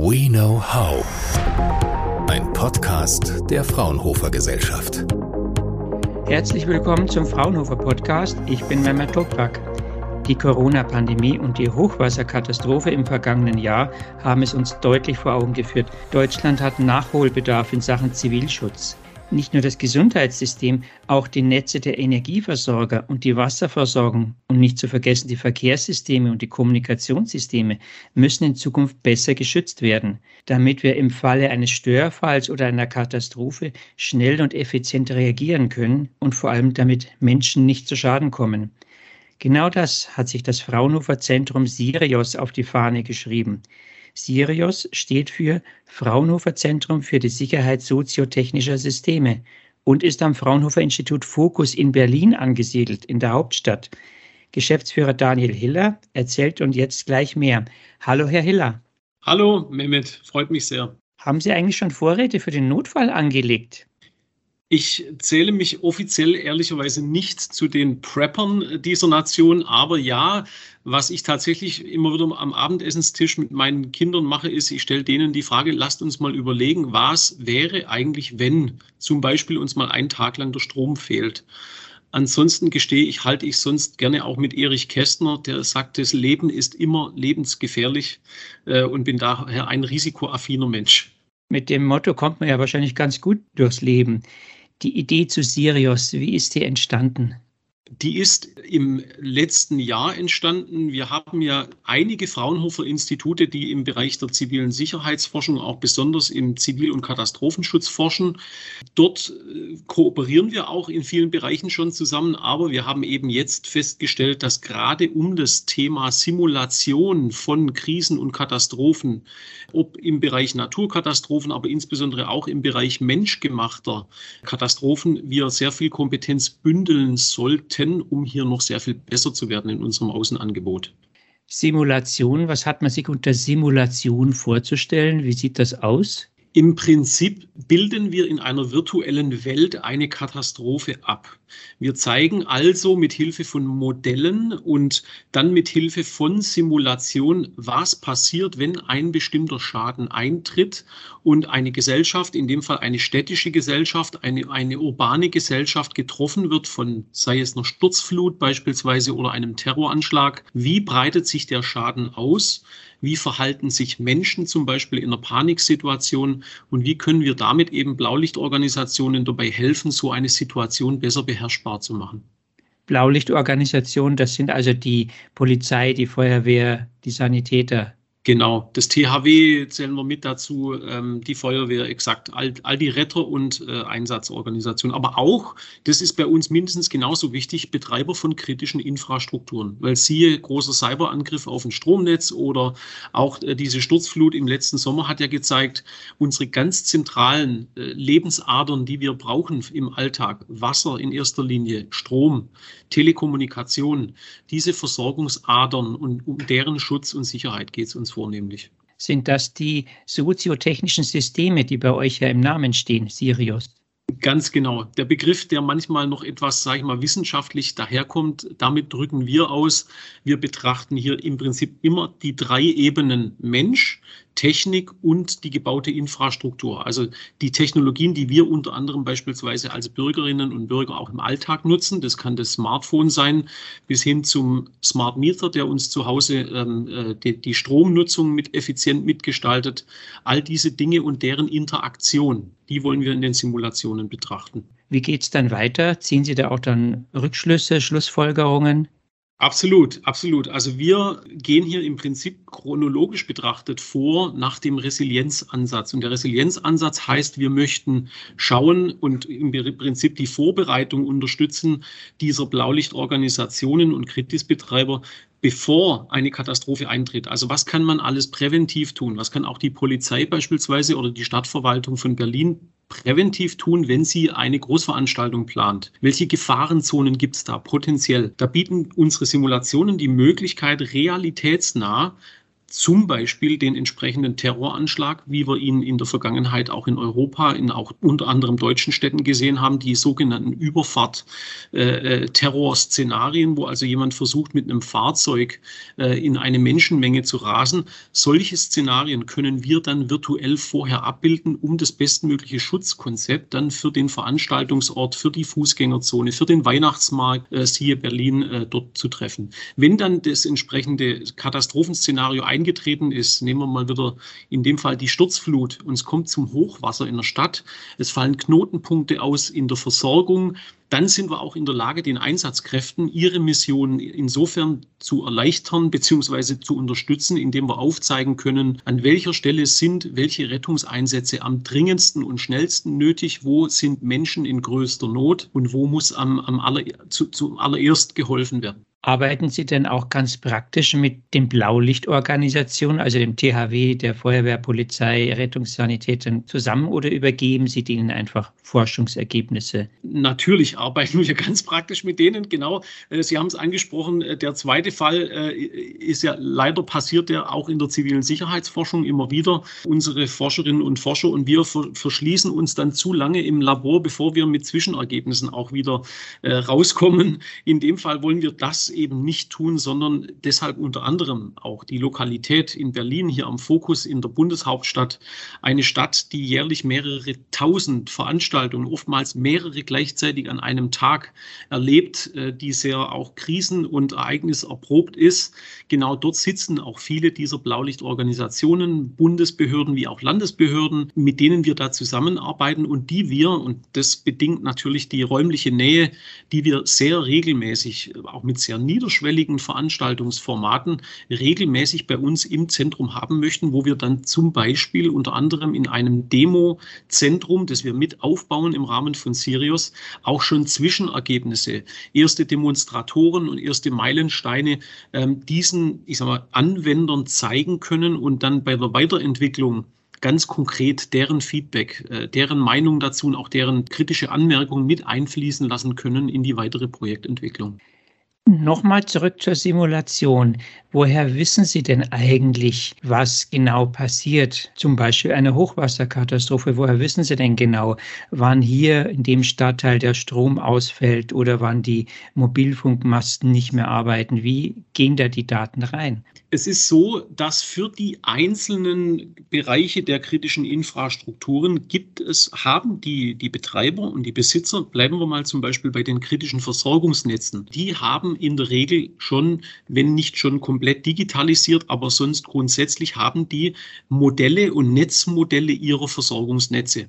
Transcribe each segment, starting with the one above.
We Know How. Ein Podcast der Fraunhofer Gesellschaft. Herzlich willkommen zum Fraunhofer Podcast. Ich bin Mehmet Toprak. Die Corona-Pandemie und die Hochwasserkatastrophe im vergangenen Jahr haben es uns deutlich vor Augen geführt. Deutschland hat Nachholbedarf in Sachen Zivilschutz. Nicht nur das Gesundheitssystem, auch die Netze der Energieversorger und die Wasserversorgung und nicht zu vergessen die Verkehrssysteme und die Kommunikationssysteme müssen in Zukunft besser geschützt werden, damit wir im Falle eines Störfalls oder einer Katastrophe schnell und effizient reagieren können und vor allem damit Menschen nicht zu Schaden kommen. Genau das hat sich das Fraunhofer Zentrum Sirius auf die Fahne geschrieben. Sirius steht für Fraunhofer Zentrum für die Sicherheit soziotechnischer Systeme und ist am Fraunhofer Institut Fokus in Berlin angesiedelt, in der Hauptstadt. Geschäftsführer Daniel Hiller erzählt uns jetzt gleich mehr. Hallo, Herr Hiller. Hallo, Mehmet, freut mich sehr. Haben Sie eigentlich schon Vorräte für den Notfall angelegt? Ich zähle mich offiziell ehrlicherweise nicht zu den Preppern dieser Nation, aber ja, was ich tatsächlich immer wieder am Abendessenstisch mit meinen Kindern mache, ist, ich stelle denen die Frage, lasst uns mal überlegen, was wäre eigentlich, wenn zum Beispiel uns mal einen Tag lang der Strom fehlt. Ansonsten gestehe ich, halte ich sonst gerne auch mit Erich Kästner, der sagt, das Leben ist immer lebensgefährlich äh, und bin daher ein risikoaffiner Mensch. Mit dem Motto kommt man ja wahrscheinlich ganz gut durchs Leben. Die Idee zu Sirius, wie ist die entstanden? Die ist im letzten Jahr entstanden. Wir haben ja einige Fraunhofer Institute, die im Bereich der zivilen Sicherheitsforschung, auch besonders im Zivil- und Katastrophenschutz forschen. Dort äh, kooperieren wir auch in vielen Bereichen schon zusammen, aber wir haben eben jetzt festgestellt, dass gerade um das Thema Simulation von Krisen und Katastrophen, ob im Bereich Naturkatastrophen, aber insbesondere auch im Bereich menschgemachter Katastrophen, wir sehr viel Kompetenz bündeln sollten könnten, um hier noch sehr viel besser zu werden in unserem Außenangebot. Simulation, was hat man sich unter Simulation vorzustellen? Wie sieht das aus? Im Prinzip bilden wir in einer virtuellen Welt eine Katastrophe ab. Wir zeigen also mit Hilfe von Modellen und dann mit Hilfe von Simulation, was passiert, wenn ein bestimmter Schaden eintritt und eine Gesellschaft, in dem Fall eine städtische Gesellschaft, eine, eine urbane Gesellschaft getroffen wird von, sei es einer Sturzflut beispielsweise oder einem Terroranschlag. Wie breitet sich der Schaden aus? Wie verhalten sich Menschen zum Beispiel in einer Paniksituation? Und wie können wir damit eben Blaulichtorganisationen dabei helfen, so eine Situation besser beherrschbar zu machen? Blaulichtorganisationen, das sind also die Polizei, die Feuerwehr, die Sanitäter, Genau, das THW zählen wir mit dazu, ähm, die Feuerwehr, exakt, all, all die Retter- und äh, Einsatzorganisationen. Aber auch, das ist bei uns mindestens genauso wichtig, Betreiber von kritischen Infrastrukturen. Weil siehe, großer Cyberangriff auf ein Stromnetz oder auch äh, diese Sturzflut im letzten Sommer hat ja gezeigt, unsere ganz zentralen äh, Lebensadern, die wir brauchen im Alltag, Wasser in erster Linie, Strom, Telekommunikation, diese Versorgungsadern und um deren Schutz und Sicherheit geht es uns vornehmlich. Sind das die soziotechnischen Systeme, die bei euch ja im Namen stehen, Sirius? Ganz genau. Der Begriff, der manchmal noch etwas, sage ich mal, wissenschaftlich daherkommt, damit drücken wir aus. Wir betrachten hier im Prinzip immer die drei Ebenen Mensch, Technik und die gebaute Infrastruktur. Also die Technologien, die wir unter anderem beispielsweise als Bürgerinnen und Bürger auch im Alltag nutzen. Das kann das Smartphone sein, bis hin zum Smart Meter, der uns zu Hause ähm, äh, die, die Stromnutzung mit effizient mitgestaltet. All diese Dinge und deren Interaktion, die wollen wir in den Simulationen betrachten. Wie geht es dann weiter? Ziehen Sie da auch dann Rückschlüsse, Schlussfolgerungen? Absolut, absolut. Also wir gehen hier im Prinzip chronologisch betrachtet vor nach dem Resilienzansatz. Und der Resilienzansatz heißt, wir möchten schauen und im Prinzip die Vorbereitung unterstützen dieser Blaulichtorganisationen und Kritisbetreiber, bevor eine Katastrophe eintritt. Also was kann man alles präventiv tun? Was kann auch die Polizei beispielsweise oder die Stadtverwaltung von Berlin präventiv tun, wenn sie eine Großveranstaltung plant? Welche Gefahrenzonen gibt es da potenziell? Da bieten unsere Simulationen die Möglichkeit, realitätsnah zum Beispiel den entsprechenden Terroranschlag, wie wir ihn in der Vergangenheit auch in Europa, in auch unter anderem deutschen Städten gesehen haben, die sogenannten Überfahrt-Terrorszenarien, äh, wo also jemand versucht, mit einem Fahrzeug äh, in eine Menschenmenge zu rasen. Solche Szenarien können wir dann virtuell vorher abbilden, um das bestmögliche Schutzkonzept dann für den Veranstaltungsort, für die Fußgängerzone, für den Weihnachtsmarkt, äh, siehe Berlin, äh, dort zu treffen. Wenn dann das entsprechende Katastrophenszenario eingetreten ist, nehmen wir mal wieder in dem Fall die Sturzflut und es kommt zum Hochwasser in der Stadt, es fallen Knotenpunkte aus in der Versorgung, dann sind wir auch in der Lage, den Einsatzkräften ihre Mission insofern zu erleichtern bzw. zu unterstützen, indem wir aufzeigen können, an welcher Stelle sind welche Rettungseinsätze am dringendsten und schnellsten nötig, wo sind Menschen in größter Not und wo muss am, am aller, zu, zu allererst geholfen werden. Arbeiten Sie denn auch ganz praktisch mit den Blaulichtorganisationen, also dem THW, der Feuerwehr, Polizei, Rettungssanitätern zusammen oder übergeben Sie denen einfach Forschungsergebnisse? Natürlich arbeiten wir ganz praktisch mit denen, genau. Äh, Sie haben es angesprochen, äh, der zweite Fall äh, ist ja leider passiert ja auch in der zivilen Sicherheitsforschung immer wieder. Unsere Forscherinnen und Forscher und wir verschließen uns dann zu lange im Labor, bevor wir mit Zwischenergebnissen auch wieder rauskommen. In dem Fall wollen wir das eben nicht tun, sondern deshalb unter anderem auch die Lokalität in Berlin hier am Fokus in der Bundeshauptstadt, eine Stadt, die jährlich mehrere tausend Veranstaltungen, oftmals mehrere gleichzeitig an einem Tag erlebt, äh, die sehr auch krisen- und ereigniserprobt ist. Genau dort sitzen auch viele dieser Blaulichtorganisationen, Bundesbehörden wie auch Landesbehörden, mit denen wir da zusammenarbeiten und die wir, und das bedingt natürlich die räumliche Nähe, die wir sehr regelmäßig auch mit sehr niederschwelligen Veranstaltungsformaten regelmäßig bei uns im Zentrum haben möchten, wo wir dann zum Beispiel unter anderem in einem Demo-Zentrum, das wir mit aufbauen im Rahmen von Sirius, auch schon Zwischenergebnisse, erste Demonstratoren und erste Meilensteine ähm, diesen, ich sag mal, Anwendern zeigen können und dann bei der Weiterentwicklung ganz konkret deren Feedback, äh, deren Meinung dazu und auch deren kritische Anmerkungen mit einfließen lassen können in die weitere Projektentwicklung. Nochmal zurück zur Simulation. Woher wissen Sie denn eigentlich, was genau passiert? Zum Beispiel eine Hochwasserkatastrophe. Woher wissen Sie denn genau, wann hier in dem Stadtteil der Strom ausfällt oder wann die Mobilfunkmasten nicht mehr arbeiten? Wie gehen da die Daten rein? Es ist so, dass für die einzelnen Bereiche der kritischen Infrastrukturen gibt es, haben die, die Betreiber und die Besitzer, bleiben wir mal zum Beispiel bei den kritischen Versorgungsnetzen, die haben in der Regel schon, wenn nicht schon komplett digitalisiert, aber sonst grundsätzlich haben die Modelle und Netzmodelle ihrer Versorgungsnetze.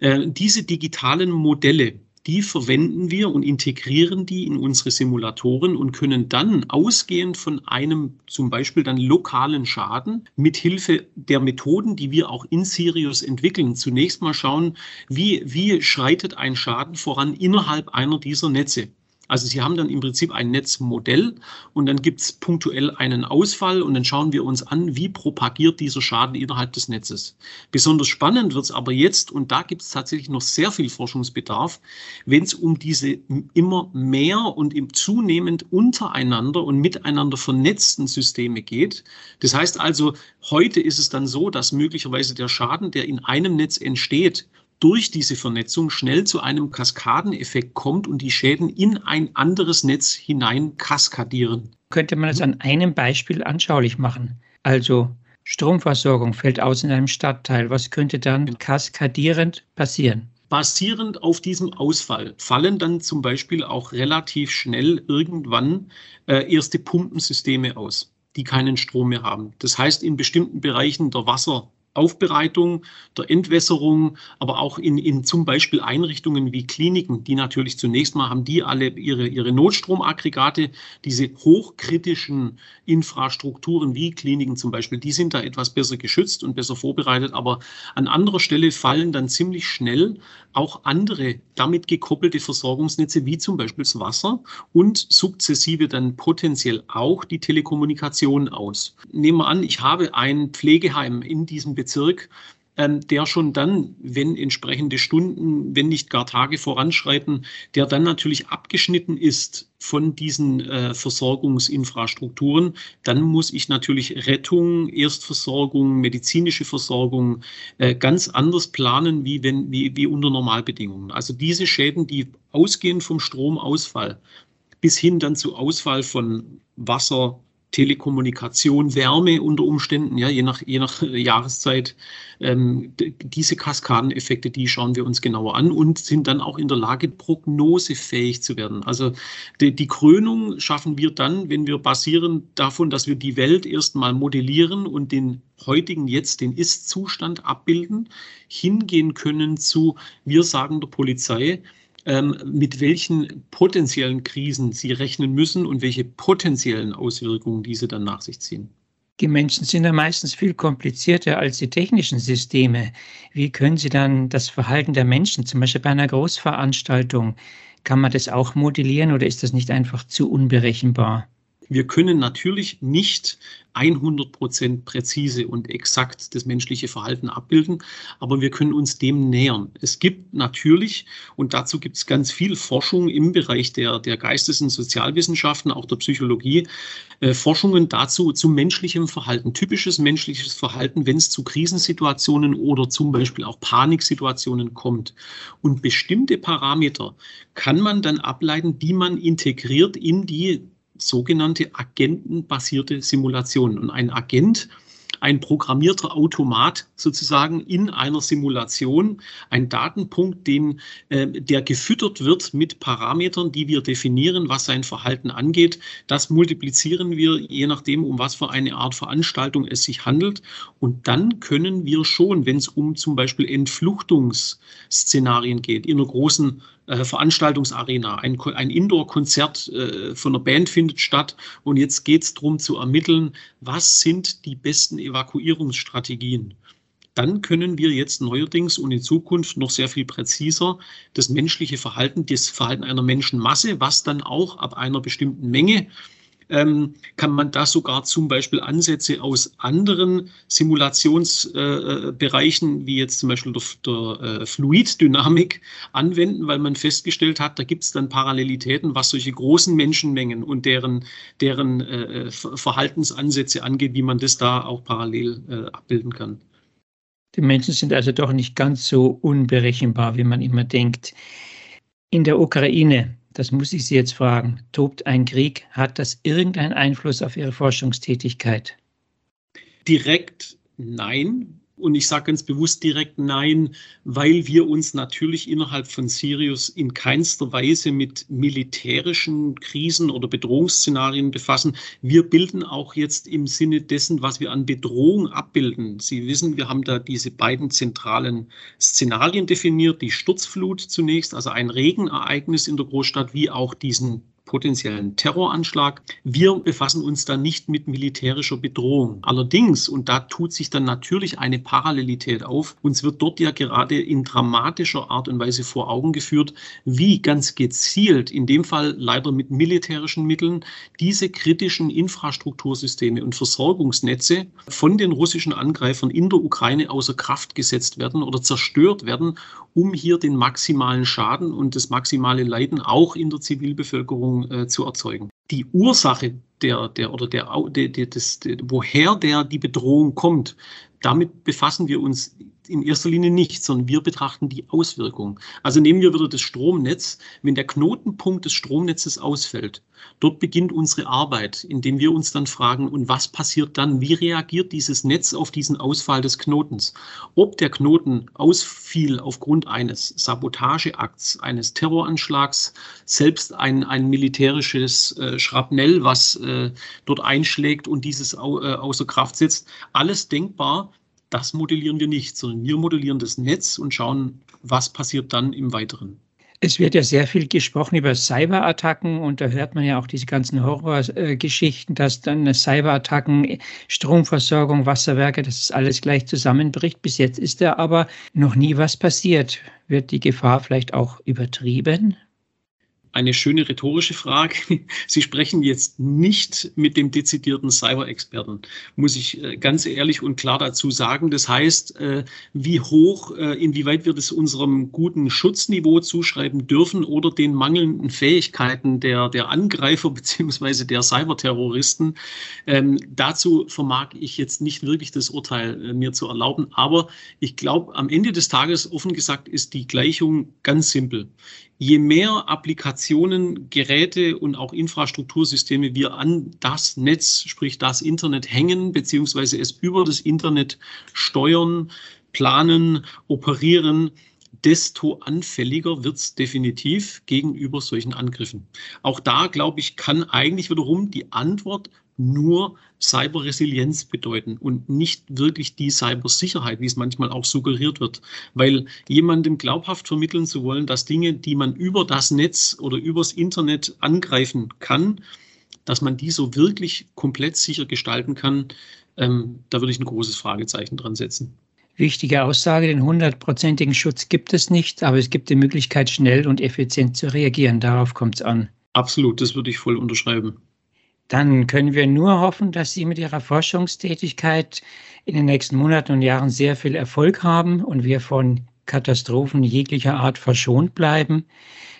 Äh, diese digitalen Modelle, die verwenden wir und integrieren die in unsere Simulatoren und können dann ausgehend von einem zum Beispiel dann lokalen Schaden mit Hilfe der Methoden, die wir auch in Sirius entwickeln, zunächst mal schauen, wie, wie schreitet ein Schaden voran innerhalb einer dieser Netze. Also Sie haben dann im Prinzip ein Netzmodell und dann gibt es punktuell einen Ausfall und dann schauen wir uns an, wie propagiert dieser Schaden innerhalb des Netzes. Besonders spannend wird es aber jetzt, und da gibt es tatsächlich noch sehr viel Forschungsbedarf, wenn es um diese immer mehr und im zunehmend untereinander und miteinander vernetzten Systeme geht. Das heißt also, heute ist es dann so, dass möglicherweise der Schaden, der in einem Netz entsteht, durch diese Vernetzung schnell zu einem Kaskadeneffekt kommt und die Schäden in ein anderes Netz hinein kaskadieren. Könnte man das an einem Beispiel anschaulich machen? Also Stromversorgung fällt aus in einem Stadtteil. Was könnte dann genau. kaskadierend passieren? Basierend auf diesem Ausfall fallen dann zum Beispiel auch relativ schnell irgendwann äh, erste Pumpensysteme aus, die keinen Strom mehr haben. Das heißt, in bestimmten Bereichen der Wasser Aufbereitung, der Entwässerung, aber auch in, in zum Beispiel Einrichtungen wie Kliniken, die natürlich zunächst mal haben die alle ihre, ihre Notstromaggregate, diese hochkritischen Infrastrukturen wie Kliniken zum Beispiel, die sind da etwas besser geschützt und besser vorbereitet, aber an anderer Stelle fallen dann ziemlich schnell auch andere damit gekoppelte Versorgungsnetze wie zum Beispiel das Wasser und sukzessive dann potenziell auch die Telekommunikation aus. Nehmen wir an, ich habe ein Pflegeheim in diesem Bezirk, ähm, der schon dann, wenn entsprechende Stunden, wenn nicht gar Tage voranschreiten, der dann natürlich abgeschnitten ist von diesen äh, Versorgungsinfrastrukturen, dann muss ich natürlich Rettung, Erstversorgung, medizinische Versorgung äh, ganz anders planen, wie, wenn, wie, wie unter Normalbedingungen. Also diese Schäden, die ausgehen vom Stromausfall bis hin dann zu Ausfall von Wasser, Telekommunikation, Wärme unter Umständen, ja, je nach, je nach Jahreszeit. Ähm, diese Kaskadeneffekte, die schauen wir uns genauer an und sind dann auch in der Lage, prognosefähig zu werden. Also die, die Krönung schaffen wir dann, wenn wir basierend davon, dass wir die Welt erstmal modellieren und den heutigen jetzt, den Ist-Zustand abbilden, hingehen können zu, wir sagen der Polizei, mit welchen potenziellen Krisen sie rechnen müssen und welche potenziellen Auswirkungen diese dann nach sich ziehen. Die Menschen sind ja meistens viel komplizierter als die technischen Systeme. Wie können Sie dann das Verhalten der Menschen, zum Beispiel bei einer Großveranstaltung, kann man das auch modellieren oder ist das nicht einfach zu unberechenbar? Wir können natürlich nicht 100 Prozent präzise und exakt das menschliche Verhalten abbilden, aber wir können uns dem nähern. Es gibt natürlich, und dazu gibt es ganz viel Forschung im Bereich der, der Geistes- und Sozialwissenschaften, auch der Psychologie, äh, Forschungen dazu zu menschlichem Verhalten, typisches menschliches Verhalten, wenn es zu Krisensituationen oder zum Beispiel auch Paniksituationen kommt. Und bestimmte Parameter kann man dann ableiten, die man integriert in die sogenannte agentenbasierte Simulation. Und ein Agent, ein programmierter Automat sozusagen in einer Simulation, ein Datenpunkt, den, äh, der gefüttert wird mit Parametern, die wir definieren, was sein Verhalten angeht. Das multiplizieren wir, je nachdem, um was für eine Art Veranstaltung es sich handelt. Und dann können wir schon, wenn es um zum Beispiel Entfluchtungsszenarien geht, in einer großen äh, Veranstaltungsarena. Ein, ein Indoor-Konzert äh, von einer Band findet statt und jetzt geht es darum zu ermitteln, was sind die besten Evakuierungsstrategien. Dann können wir jetzt neuerdings und in Zukunft noch sehr viel präziser das menschliche Verhalten, das Verhalten einer Menschenmasse, was dann auch ab einer bestimmten Menge ähm, kann man da sogar zum Beispiel Ansätze aus anderen Simulationsbereichen, äh, wie jetzt zum Beispiel der, der äh, Fluiddynamik, anwenden, weil man festgestellt hat, da gibt es dann Parallelitäten, was solche großen Menschenmengen und deren, deren äh, Verhaltensansätze angeht, wie man das da auch parallel äh, abbilden kann. Die Menschen sind also doch nicht ganz so unberechenbar, wie man immer denkt. In der Ukraine das muss ich Sie jetzt fragen, tobt ein Krieg, hat das irgendeinen Einfluss auf Ihre Forschungstätigkeit? Direkt nein, und ich sage ganz bewusst direkt nein, weil wir uns natürlich innerhalb von Sirius in keinster Weise mit militärischen Krisen oder Bedrohungsszenarien befassen. Wir bilden auch jetzt im Sinne dessen, was wir an Bedrohung abbilden. Sie wissen, wir haben da diese beiden zentralen Szenarien definiert, die Sturzflut zunächst, also ein Regenereignis in der Großstadt, wie auch diesen potenziellen Terroranschlag. Wir befassen uns dann nicht mit militärischer Bedrohung. Allerdings, und da tut sich dann natürlich eine Parallelität auf, uns wird dort ja gerade in dramatischer Art und Weise vor Augen geführt, wie ganz gezielt, in dem Fall leider mit militärischen Mitteln, diese kritischen Infrastruktursysteme und Versorgungsnetze von den russischen Angreifern in der Ukraine außer Kraft gesetzt werden oder zerstört werden, um hier den maximalen Schaden und das maximale Leiden auch in der Zivilbevölkerung äh, zu erzeugen. Die Ursache der, der oder der, der, der, des, der, woher der die Bedrohung kommt, damit befassen wir uns in erster Linie nicht, sondern wir betrachten die Auswirkungen. Also nehmen wir wieder das Stromnetz. Wenn der Knotenpunkt des Stromnetzes ausfällt, dort beginnt unsere Arbeit, indem wir uns dann fragen, und was passiert dann? Wie reagiert dieses Netz auf diesen Ausfall des Knotens? Ob der Knoten ausfiel aufgrund eines Sabotageakts, eines Terroranschlags, selbst ein, ein militärisches äh, Schrapnell, was äh, dort einschlägt und dieses au, äh, außer Kraft setzt, alles denkbar das modellieren wir nicht, sondern wir modellieren das Netz und schauen, was passiert dann im Weiteren. Es wird ja sehr viel gesprochen über Cyberattacken und da hört man ja auch diese ganzen Horrorgeschichten, dass dann Cyberattacken, Stromversorgung, Wasserwerke, dass es alles gleich zusammenbricht. Bis jetzt ist da aber noch nie was passiert. Wird die Gefahr vielleicht auch übertrieben? Eine schöne rhetorische Frage. Sie sprechen jetzt nicht mit dem dezidierten Cyber-Experten, muss ich äh, ganz ehrlich und klar dazu sagen. Das heißt, äh, wie hoch, äh, inwieweit wir das unserem guten Schutzniveau zuschreiben dürfen oder den mangelnden Fähigkeiten der, der Angreifer beziehungsweise der Cyberterroristen. Ähm, dazu vermag ich jetzt nicht wirklich das Urteil mir zu erlauben. Aber ich glaube, am Ende des Tages, offen gesagt, ist die Gleichung ganz simpel je mehr Applikationen, Geräte und auch Infrastruktursysteme wir an das Netz, sprich das Internet hängen, beziehungsweise es über das Internet steuern, planen, operieren, desto anfälliger wird es definitiv gegenüber solchen Angriffen. Auch da, glaube ich, kann eigentlich wiederum die Antwort nur Cyberresilienz bedeuten und nicht wirklich die Cybersicherheit, wie es manchmal auch suggeriert wird. Weil jemandem glaubhaft vermitteln zu wollen, dass Dinge, die man über das Netz oder übers Internet angreifen kann, dass man die so wirklich komplett sicher gestalten kann, ähm, da würde ich ein großes Fragezeichen dran setzen. Wichtige Aussage, den hundertprozentigen Schutz gibt es nicht, aber es gibt die Möglichkeit, schnell und effizient zu reagieren. Darauf kommt es an. Absolut, das würde ich voll unterschreiben. Dann können wir nur hoffen, dass Sie mit Ihrer Forschungstätigkeit in den nächsten Monaten und Jahren sehr viel Erfolg haben und wir von Katastrophen jeglicher Art verschont bleiben.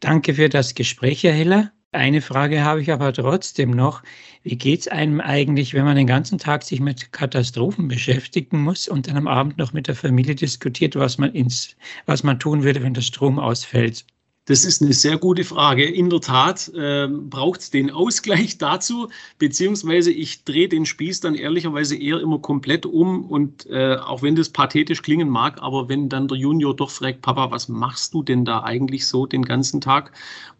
Danke für das Gespräch, Herr Hiller. Eine Frage habe ich aber trotzdem noch. Wie geht es einem eigentlich, wenn man den ganzen Tag sich mit Katastrophen beschäftigen muss und dann am Abend noch mit der Familie diskutiert, was man, ins, was man tun würde, wenn der Strom ausfällt? Das ist eine sehr gute Frage. In der Tat äh, braucht es den Ausgleich dazu, beziehungsweise ich drehe den Spieß dann ehrlicherweise eher immer komplett um und äh, auch wenn das pathetisch klingen mag, aber wenn dann der Junior doch fragt, Papa, was machst du denn da eigentlich so den ganzen Tag?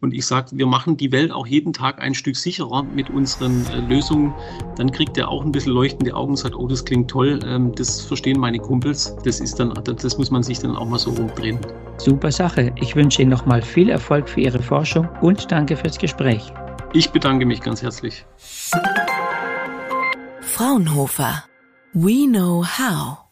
Und ich sage, wir machen die Welt auch jeden Tag ein Stück sicherer mit unseren äh, Lösungen, dann kriegt er auch ein bisschen leuchtende Augen und sagt, oh, das klingt toll, ähm, das verstehen meine Kumpels. Das ist dann, das muss man sich dann auch mal so umdrehen. Super Sache. Ich wünsche Ihnen nochmal viel Erfolg für Ihre Forschung und danke fürs Gespräch. Ich bedanke mich ganz herzlich. Fraunhofer. We know how.